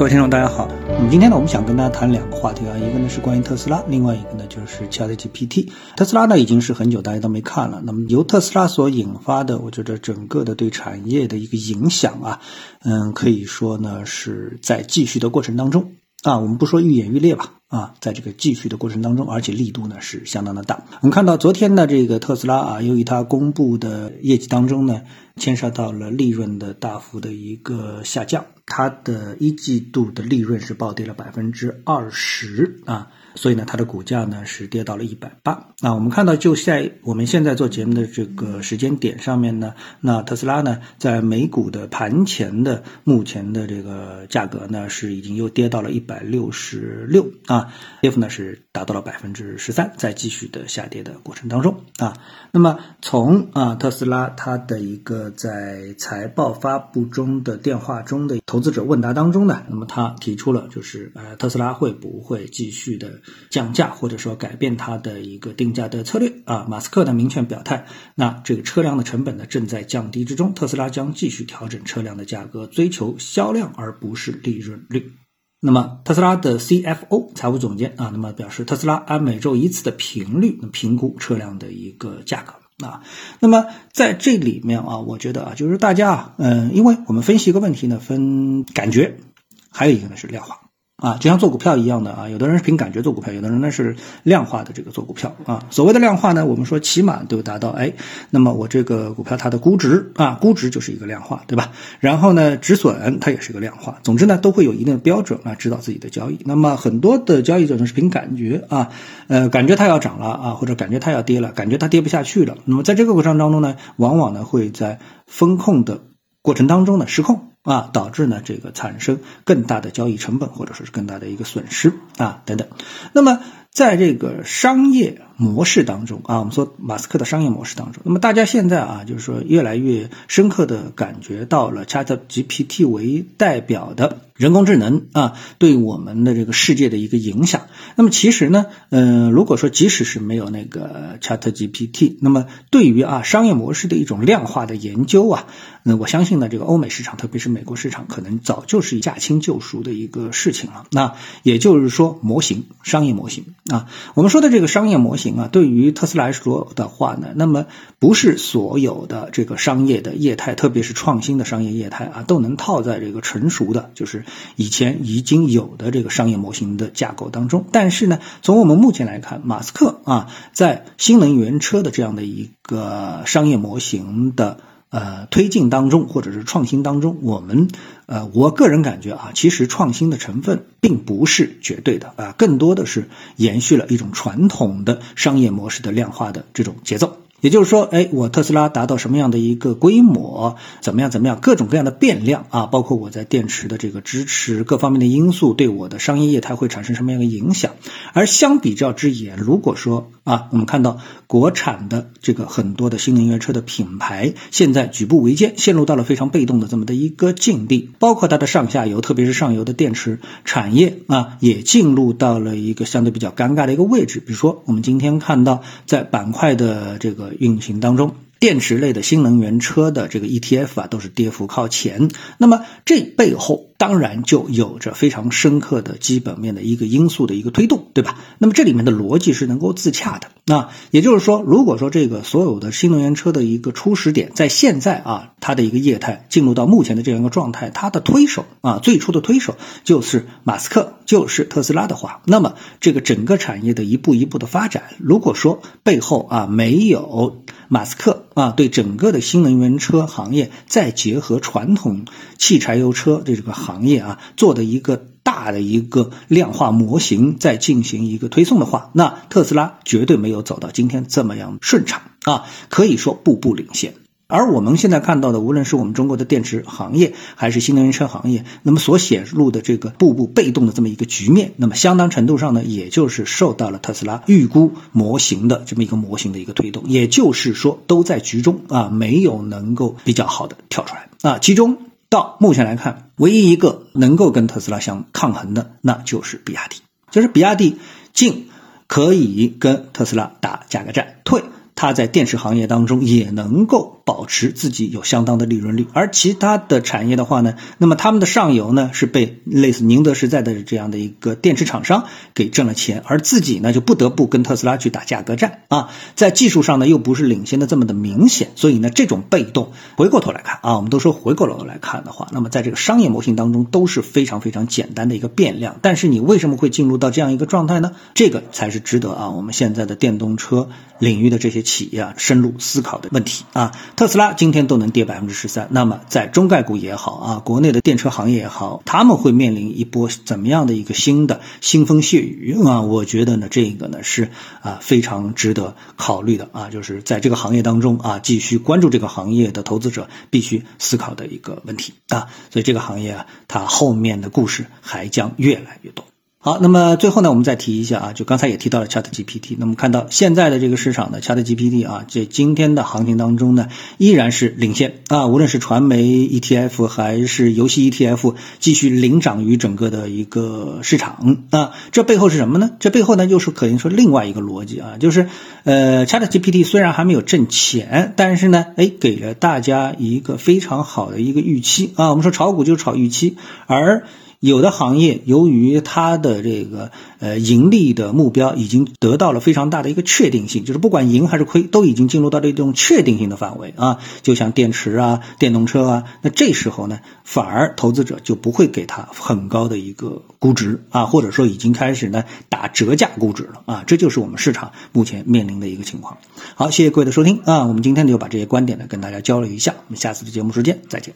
各位听众，大家好。那么今天呢，我们想跟大家谈两个话题啊，一个呢是关于特斯拉，另外一个呢就是 ChatGPT。特斯拉呢已经是很久大家都没看了。那么由特斯拉所引发的，我觉得整个的对产业的一个影响啊，嗯，可以说呢是在继续的过程当中啊，我们不说愈演愈烈吧。啊，在这个继续的过程当中，而且力度呢是相当的大。我们看到昨天的这个特斯拉啊，由于它公布的业绩当中呢，牵涉到了利润的大幅的一个下降，它的一季度的利润是暴跌了百分之二十啊。所以呢，它的股价呢是跌到了一百八。那我们看到，就在我们现在做节目的这个时间点上面呢，那特斯拉呢在美股的盘前的目前的这个价格呢是已经又跌到了一百六十六啊，跌幅呢是达到了百分之十三，在继续的下跌的过程当中啊。那么从啊特斯拉它的一个在财报发布中的电话中的投资者问答当中呢，那么他提出了就是呃特斯拉会不会继续的。降价或者说改变它的一个定价的策略啊，马斯克呢明确表态，那这个车辆的成本呢正在降低之中，特斯拉将继续调整车辆的价格，追求销量而不是利润率。那么特斯拉的 CFO 财务总监啊，那么表示特斯拉按每周一次的频率评估车辆的一个价格啊。那么在这里面啊，我觉得啊，就是大家啊，嗯，因为我们分析一个问题呢，分感觉，还有一个呢是量化。啊，就像做股票一样的啊，有的人是凭感觉做股票，有的人呢是量化的这个做股票啊。所谓的量化呢，我们说起码都达到哎，那么我这个股票它的估值啊，估值就是一个量化，对吧？然后呢，止损它也是一个量化。总之呢，都会有一定的标准啊，指导自己的交易。那么很多的交易者呢是凭感觉啊，呃，感觉它要涨了啊，或者感觉它要跌了，感觉它跌不下去了。那么在这个过程当中呢，往往呢会在风控的过程当中呢失控。啊，导致呢这个产生更大的交易成本，或者说是更大的一个损失啊等等。那么在这个商业模式当中啊，我们说马斯克的商业模式当中，那么大家现在啊，就是说越来越深刻的感觉到了 Chat GPT 为代表的。人工智能啊，对我们的这个世界的一个影响。那么其实呢，嗯，如果说即使是没有那个 Chat GPT，那么对于啊商业模式的一种量化的研究啊，那我相信呢，这个欧美市场，特别是美国市场，可能早就是驾轻就熟的一个事情了。那也就是说，模型商业模型啊，我们说的这个商业模型啊，对于特斯拉来说的话呢，那么不是所有的这个商业的业态，特别是创新的商业业态啊，都能套在这个成熟的，就是。以前已经有的这个商业模型的架构当中，但是呢，从我们目前来看，马斯克啊，在新能源车的这样的一个商业模型的呃推进当中，或者是创新当中，我们呃，我个人感觉啊，其实创新的成分并不是绝对的啊，更多的是延续了一种传统的商业模式的量化的这种节奏。也就是说，哎，我特斯拉达到什么样的一个规模，怎么样怎么样，各种各样的变量啊，包括我在电池的这个支持各方面的因素，对我的商业业态会产生什么样的影响？而相比较之言，如果说啊，我们看到国产的这个很多的新能源车的品牌，现在举步维艰，陷入到了非常被动的这么的一个境地，包括它的上下游，特别是上游的电池产业啊，也进入到了一个相对比较尴尬的一个位置。比如说，我们今天看到在板块的这个。运行当中，电池类的新能源车的这个 ETF 啊，都是跌幅靠前。那么这背后当然就有着非常深刻的基本面的一个因素的一个推动，对吧？那么这里面的逻辑是能够自洽的。那也就是说，如果说这个所有的新能源车的一个初始点在现在啊，它的一个业态进入到目前的这样一个状态，它的推手啊，最初的推手就是马斯克，就是特斯拉的话，那么这个整个产业的一步一步的发展，如果说背后啊没有马斯克啊，对整个的新能源车行业再结合传统汽柴油车这个行业啊，做的一个。大的一个量化模型在进行一个推送的话，那特斯拉绝对没有走到今天这么样顺畅啊，可以说步步领先。而我们现在看到的，无论是我们中国的电池行业，还是新能源车行业，那么所显露的这个步步被动的这么一个局面，那么相当程度上呢，也就是受到了特斯拉预估模型的这么一个模型的一个推动，也就是说都在局中啊，没有能够比较好的跳出来啊，其中。到目前来看，唯一一个能够跟特斯拉相抗衡的，那就是比亚迪。就是比亚迪进可以跟特斯拉打价格战，退它在电池行业当中也能够保持自己有相当的利润率，而其他的产业的话呢，那么他们的上游呢是被类似宁德时代的这样的一个电池厂商给挣了钱，而自己呢就不得不跟特斯拉去打价格战啊，在技术上呢又不是领先的这么的明显，所以呢这种被动，回过头来看啊，我们都说回过头来看的话，那么在这个商业模型当中都是非常非常简单的一个变量，但是你为什么会进入到这样一个状态呢？这个才是值得啊我们现在的电动车领域的这些企业深入思考的问题啊。特斯拉今天都能跌百分之十三，那么在中概股也好啊，国内的电车行业也好，他们会面临一波怎么样的一个新的腥风血雨啊？我觉得呢，这个呢是啊非常值得考虑的啊，就是在这个行业当中啊，继续关注这个行业的投资者必须思考的一个问题啊。所以这个行业啊，它后面的故事还将越来越多。好，那么最后呢，我们再提一下啊，就刚才也提到了 Chat GPT。那么看到现在的这个市场呢，Chat GPT 啊，这今天的行情当中呢，依然是领先啊，无论是传媒 ETF 还是游戏 ETF，继续领涨于整个的一个市场啊。这背后是什么呢？这背后呢，又是可以说另外一个逻辑啊，就是呃，Chat GPT 虽然还没有挣钱，但是呢，哎，给了大家一个非常好的一个预期啊。我们说炒股就是炒预期，而有的行业由于它的这个呃盈利的目标已经得到了非常大的一个确定性，就是不管赢还是亏，都已经进入到这种确定性的范围啊。就像电池啊、电动车啊，那这时候呢，反而投资者就不会给它很高的一个估值啊，或者说已经开始呢打折价估值了啊。这就是我们市场目前面临的一个情况。好，谢谢各位的收听啊，我们今天就把这些观点呢跟大家交流一下，我们下次的节目时间再见。